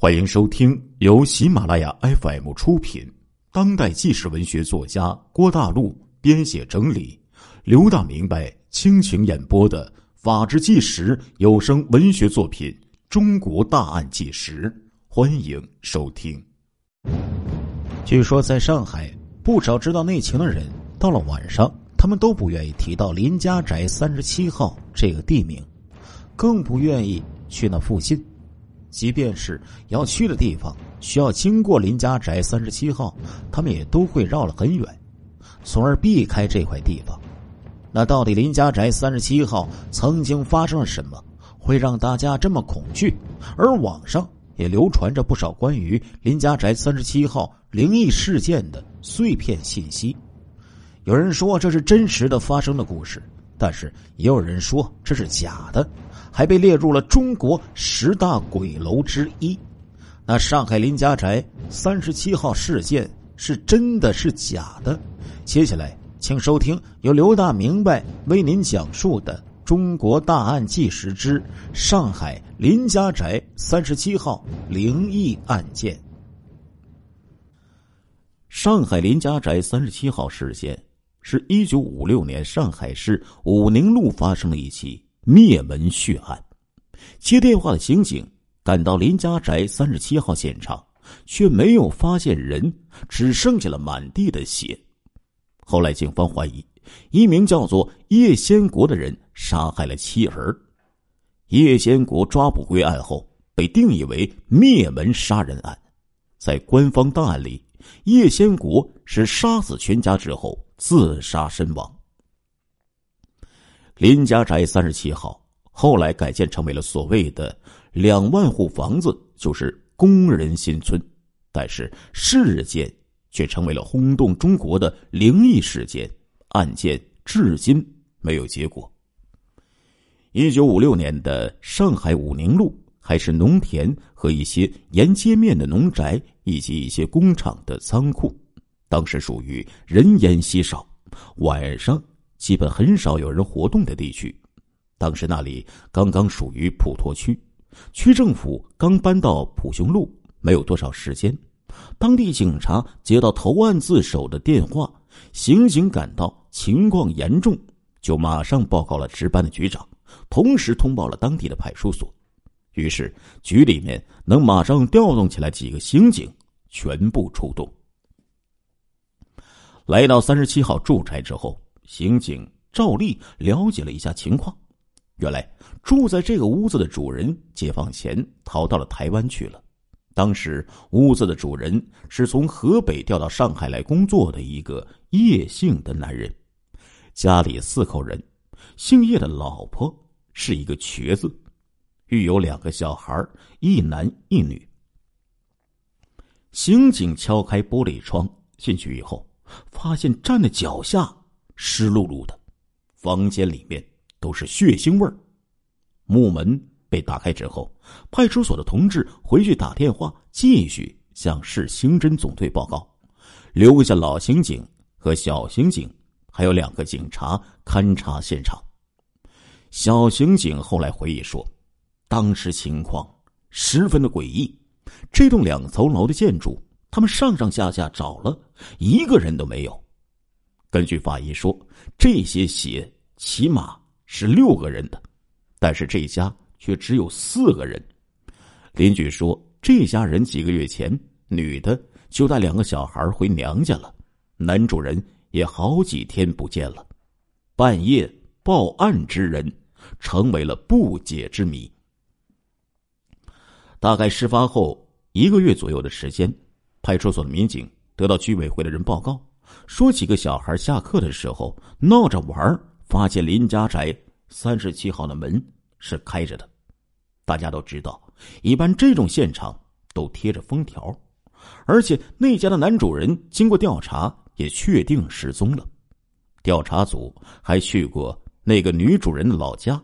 欢迎收听由喜马拉雅 FM 出品、当代纪实文学作家郭大陆编写整理、刘大明白倾情演播的《法制纪实》有声文学作品《中国大案纪实》，欢迎收听。据说，在上海，不少知道内情的人，到了晚上，他们都不愿意提到林家宅三十七号这个地名，更不愿意去那附近。即便是要去的地方需要经过林家宅三十七号，他们也都会绕了很远，从而避开这块地方。那到底林家宅三十七号曾经发生了什么，会让大家这么恐惧？而网上也流传着不少关于林家宅三十七号灵异事件的碎片信息。有人说这是真实的发生的故事，但是也有人说这是假的。还被列入了中国十大鬼楼之一。那上海林家宅三十七号事件是真的是假的？接下来，请收听由刘大明白为您讲述的《中国大案纪实之上海林家宅三十七号灵异案件》。上海林家宅三十七号事件是一九五六年上海市武宁路发生的一起。灭门血案，接电话的刑警赶到林家宅三十七号现场，却没有发现人，只剩下了满地的血。后来警方怀疑，一名叫做叶先国的人杀害了妻儿。叶先国抓捕归案后，被定义为灭门杀人案。在官方档案里，叶先国是杀死全家之后自杀身亡。林家宅三十七号后来改建成为了所谓的两万户房子，就是工人新村。但是事件却成为了轰动中国的灵异事件，案件至今没有结果。一九五六年的上海武宁路还是农田和一些沿街面的农宅以及一些工厂的仓库，当时属于人烟稀少，晚上。基本很少有人活动的地区，当时那里刚刚属于普陀区，区政府刚搬到普雄路，没有多少时间。当地警察接到投案自首的电话，刑警赶到，情况严重，就马上报告了值班的局长，同时通报了当地的派出所。于是局里面能马上调动起来几个刑警，全部出动。来到三十七号住宅之后。刑警照例了解了一下情况，原来住在这个屋子的主人解放前逃到了台湾去了。当时屋子的主人是从河北调到上海来工作的一个叶姓的男人，家里四口人，姓叶的老婆是一个瘸子，育有两个小孩，一男一女。刑警敲开玻璃窗进去以后，发现站在脚下。湿漉漉的，房间里面都是血腥味儿。木门被打开之后，派出所的同志回去打电话，继续向市刑侦总队报告，留下老刑警和小刑警，还有两个警察勘察现场。小刑警后来回忆说，当时情况十分的诡异，这栋两层楼的建筑，他们上上下下找了一个人都没有。根据法医说，这些血起码是六个人的，但是这家却只有四个人。邻居说，这家人几个月前，女的就带两个小孩回娘家了，男主人也好几天不见了。半夜报案之人成为了不解之谜。大概事发后一个月左右的时间，派出所的民警得到居委会的人报告。说几个小孩下课的时候闹着玩，发现林家宅三十七号的门是开着的。大家都知道，一般这种现场都贴着封条，而且那家的男主人经过调查也确定失踪了。调查组还去过那个女主人的老家，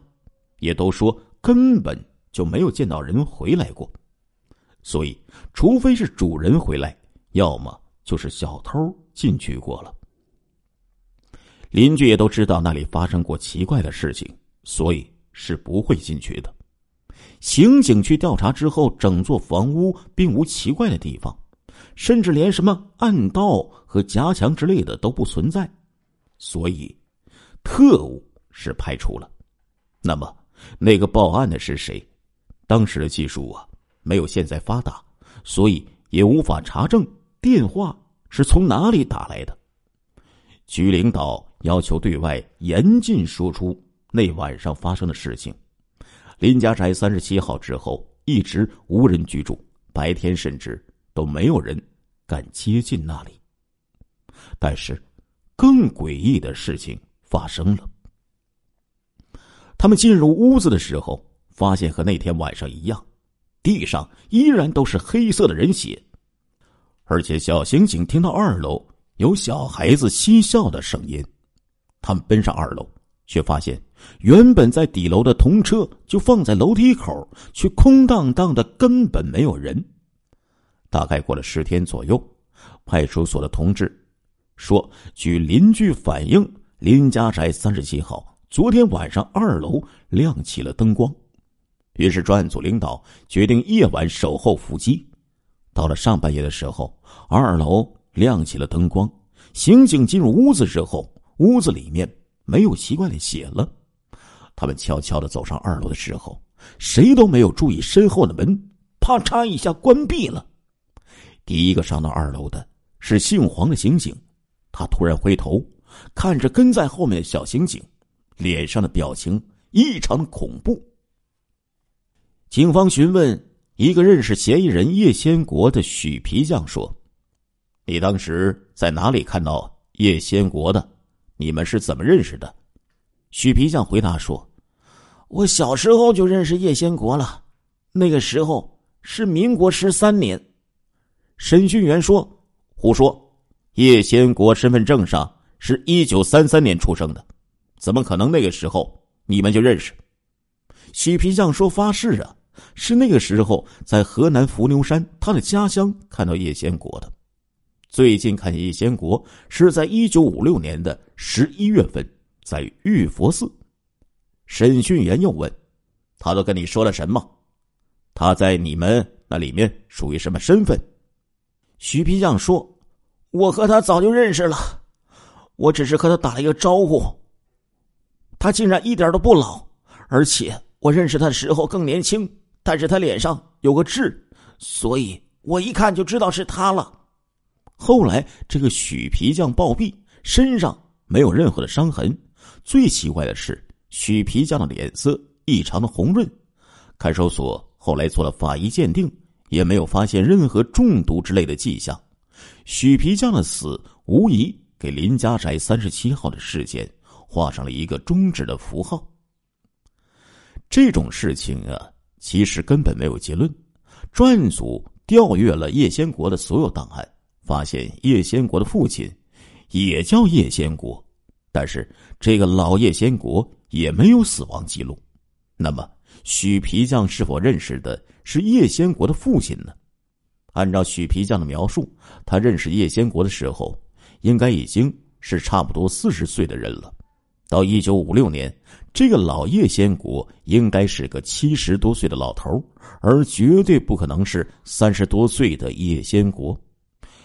也都说根本就没有见到人回来过。所以，除非是主人回来，要么就是小偷。进去过了，邻居也都知道那里发生过奇怪的事情，所以是不会进去的。刑警去调查之后，整座房屋并无奇怪的地方，甚至连什么暗道和夹墙之类的都不存在，所以特务是排除了。那么，那个报案的是谁？当时的技术啊，没有现在发达，所以也无法查证电话是从哪里打来的。局领导要求对外严禁说出那晚上发生的事情。林家宅三十七号之后一直无人居住，白天甚至都没有人敢接近那里。但是，更诡异的事情发生了。他们进入屋子的时候，发现和那天晚上一样，地上依然都是黑色的人血，而且小刑警听到二楼有小孩子嬉笑的声音。他们奔上二楼，却发现。原本在底楼的童车就放在楼梯口，却空荡荡的，根本没有人。大概过了十天左右，派出所的同志说，据邻居反映，林家宅三十七号昨天晚上二楼亮起了灯光。于是专案组领导决定夜晚守候伏击。到了上半夜的时候，二楼亮起了灯光。刑警进入屋子之后，屋子里面没有奇怪的血了。他们悄悄的走上二楼的时候，谁都没有注意身后的门，啪嚓一下关闭了。第一个上到二楼的是姓黄的刑警，他突然回头看着跟在后面的小刑警，脸上的表情异常恐怖。警方询问一个认识嫌疑人叶先国的许皮匠说：“你当时在哪里看到叶先国的？你们是怎么认识的？”许皮匠回答说：“我小时候就认识叶先国了，那个时候是民国十三年。”审讯员说：“胡说！叶先国身份证上是一九三三年出生的，怎么可能那个时候你们就认识？”许皮匠说：“发誓啊，是那个时候在河南伏牛山他的家乡看到叶先国的。最近看叶先国是在一九五六年的十一月份。”在玉佛寺，审讯员又问：“他都跟你说了什么？他在你们那里面属于什么身份？”徐皮匠说：“我和他早就认识了，我只是和他打了一个招呼。他竟然一点都不老，而且我认识他的时候更年轻，但是他脸上有个痣，所以我一看就知道是他了。后来这个许皮匠暴毙，身上没有任何的伤痕。”最奇怪的是，许皮匠的脸色异常的红润。看守所后来做了法医鉴定，也没有发现任何中毒之类的迹象。许皮匠的死无疑给林家宅三十七号的事件画上了一个终止的符号。这种事情啊，其实根本没有结论。专案组调阅了叶先国的所有档案，发现叶先国的父亲也叫叶先国。但是这个老叶先国也没有死亡记录，那么许皮匠是否认识的是叶先国的父亲呢？按照许皮匠的描述，他认识叶先国的时候，应该已经是差不多四十岁的人了。到一九五六年，这个老叶先国应该是个七十多岁的老头，而绝对不可能是三十多岁的叶先国。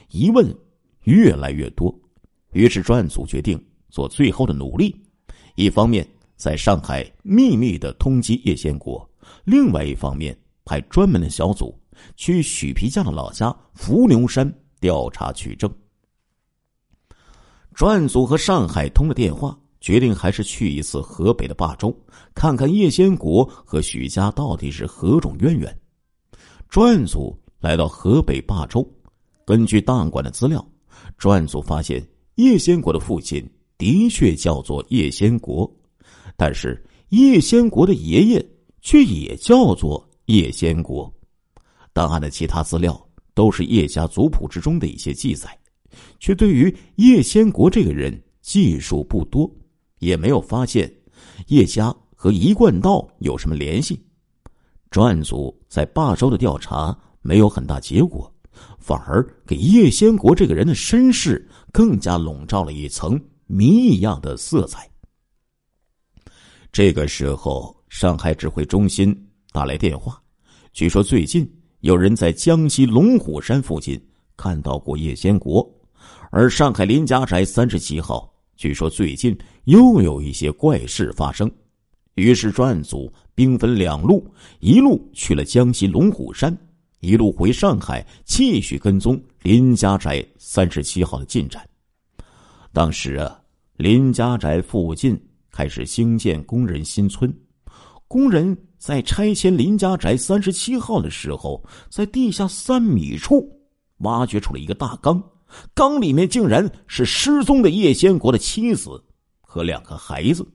疑问越来越多，于是专案组决定。做最后的努力，一方面在上海秘密的通缉叶先国，另外一方面派专门的小组去许皮匠的老家伏牛山调查取证。专案组和上海通了电话，决定还是去一次河北的霸州，看看叶先国和许家到底是何种渊源。专案组来到河北霸州，根据档案馆的资料，专案组发现叶先国的父亲。的确叫做叶先国，但是叶先国的爷爷却也叫做叶先国。档案的其他资料都是叶家族谱之中的一些记载，却对于叶先国这个人记述不多，也没有发现叶家和一贯道有什么联系。专案组在霸州的调查没有很大结果，反而给叶先国这个人的身世更加笼罩了一层。谜一样的色彩。这个时候，上海指挥中心打来电话，据说最近有人在江西龙虎山附近看到过叶先国，而上海林家宅三十七号，据说最近又有一些怪事发生。于是专案组兵分两路，一路去了江西龙虎山，一路回上海，继续跟踪林家宅三十七号的进展。当时啊，林家宅附近开始兴建工人新村，工人。在拆迁林家宅三十七号的时候，在地下三米处挖掘出了一个大缸，缸里面竟然是失踪的叶先国的妻子和两个孩子。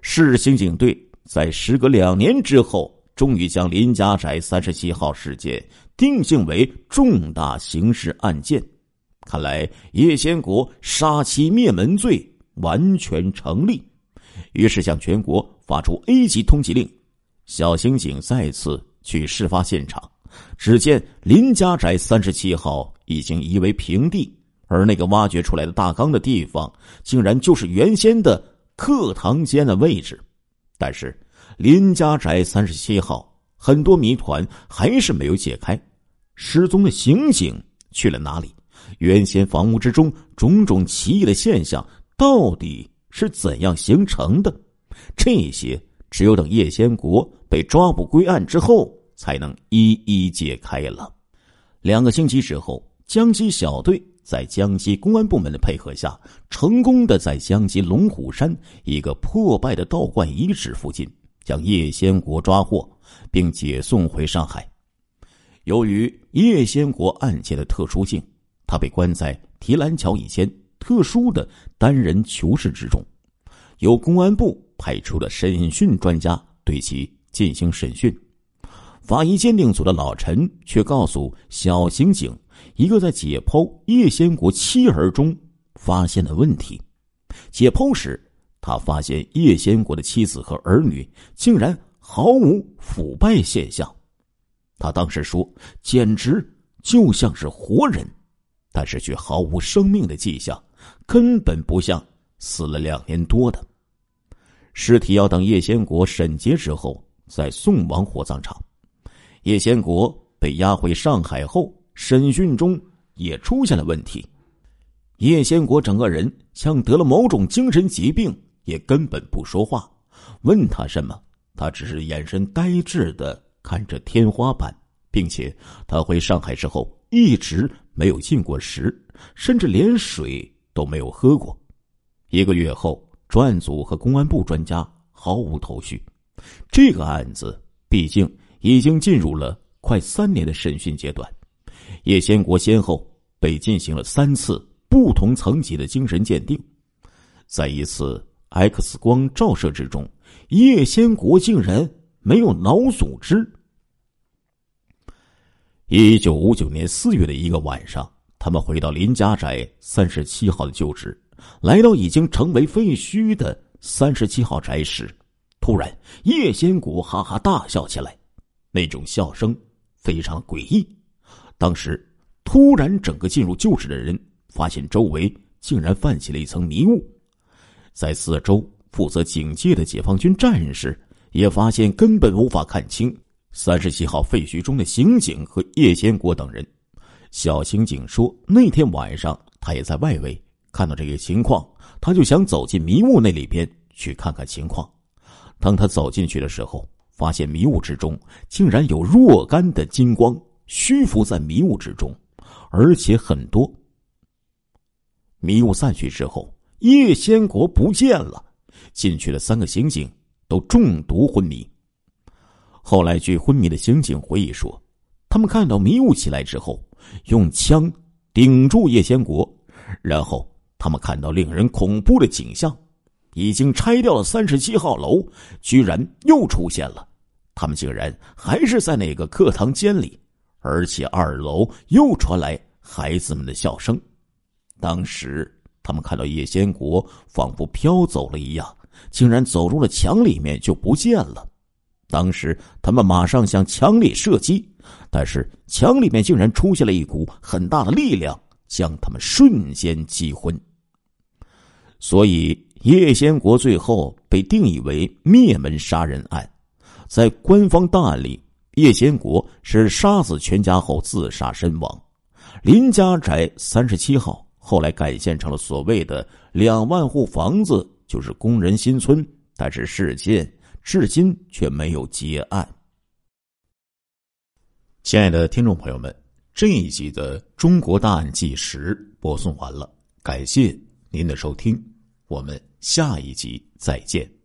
市刑警队在时隔两年之后，终于将林家宅三十七号事件定性为重大刑事案件。看来叶先国杀妻灭门罪完全成立，于是向全国发出 A 级通缉令。小刑警再次去事发现场，只见林家宅三十七号已经夷为平地，而那个挖掘出来的大缸的地方，竟然就是原先的课堂间的位置。但是，林家宅三十七号很多谜团还是没有解开：失踪的刑警去了哪里？原先房屋之中种种奇异的现象到底是怎样形成的？这些。只有等叶先国被抓捕归案之后，才能一一解开了。两个星期之后，江西小队在江西公安部门的配合下，成功的在江西龙虎山一个破败的道观遗址附近，将叶先国抓获，并解送回上海。由于叶先国案件的特殊性，他被关在提篮桥一间特殊的单人囚室之中，由公安部。派出了审讯专家对其进行审讯，法医鉴定组的老陈却告诉小刑警一个在解剖叶先国妻儿中发现的问题：解剖时，他发现叶先国的妻子和儿女竟然毫无腐败现象。他当时说，简直就像是活人，但是却毫无生命的迹象，根本不像死了两年多的。尸体要等叶先国审结之后再送往火葬场。叶先国被押回上海后，审讯中也出现了问题。叶先国整个人像得了某种精神疾病，也根本不说话。问他什么，他只是眼神呆滞的看着天花板，并且他回上海之后一直没有进过食，甚至连水都没有喝过。一个月后。专案组和公安部专家毫无头绪，这个案子毕竟已经进入了快三年的审讯阶段。叶先国先后被进行了三次不同层级的精神鉴定，在一次 X 光照射之中，叶先国竟然没有脑组织。一九五九年四月的一个晚上，他们回到林家宅三十七号的旧址。来到已经成为废墟的三十七号宅时，突然叶先国哈哈大笑起来，那种笑声非常诡异。当时突然，整个进入旧址的人发现周围竟然泛起了一层迷雾，在四周负责警戒的解放军战士也发现根本无法看清三十七号废墟中的刑警和叶先国等人。小刑警说，那天晚上他也在外围。看到这个情况，他就想走进迷雾那里边去看看情况。当他走进去的时候，发现迷雾之中竟然有若干的金光虚浮在迷雾之中，而且很多。迷雾散去之后，叶先国不见了。进去的三个刑警都中毒昏迷。后来，据昏迷的刑警回忆说，他们看到迷雾起来之后，用枪顶住叶先国，然后。他们看到令人恐怖的景象，已经拆掉了三十七号楼，居然又出现了。他们竟然还是在那个课堂间里，而且二楼又传来孩子们的笑声。当时他们看到叶先国仿佛飘走了一样，竟然走入了墙里面就不见了。当时他们马上向墙里射击，但是墙里面竟然出现了一股很大的力量，将他们瞬间击昏。所以，叶先国最后被定义为灭门杀人案。在官方档案里，叶先国是杀死全家后自杀身亡。林家宅三十七号后来改建成了所谓的两万户房子，就是工人新村，但是事件至今却没有结案。亲爱的听众朋友们，这一集的《中国大案纪实》播送完了，感谢您的收听，我们下一集再见。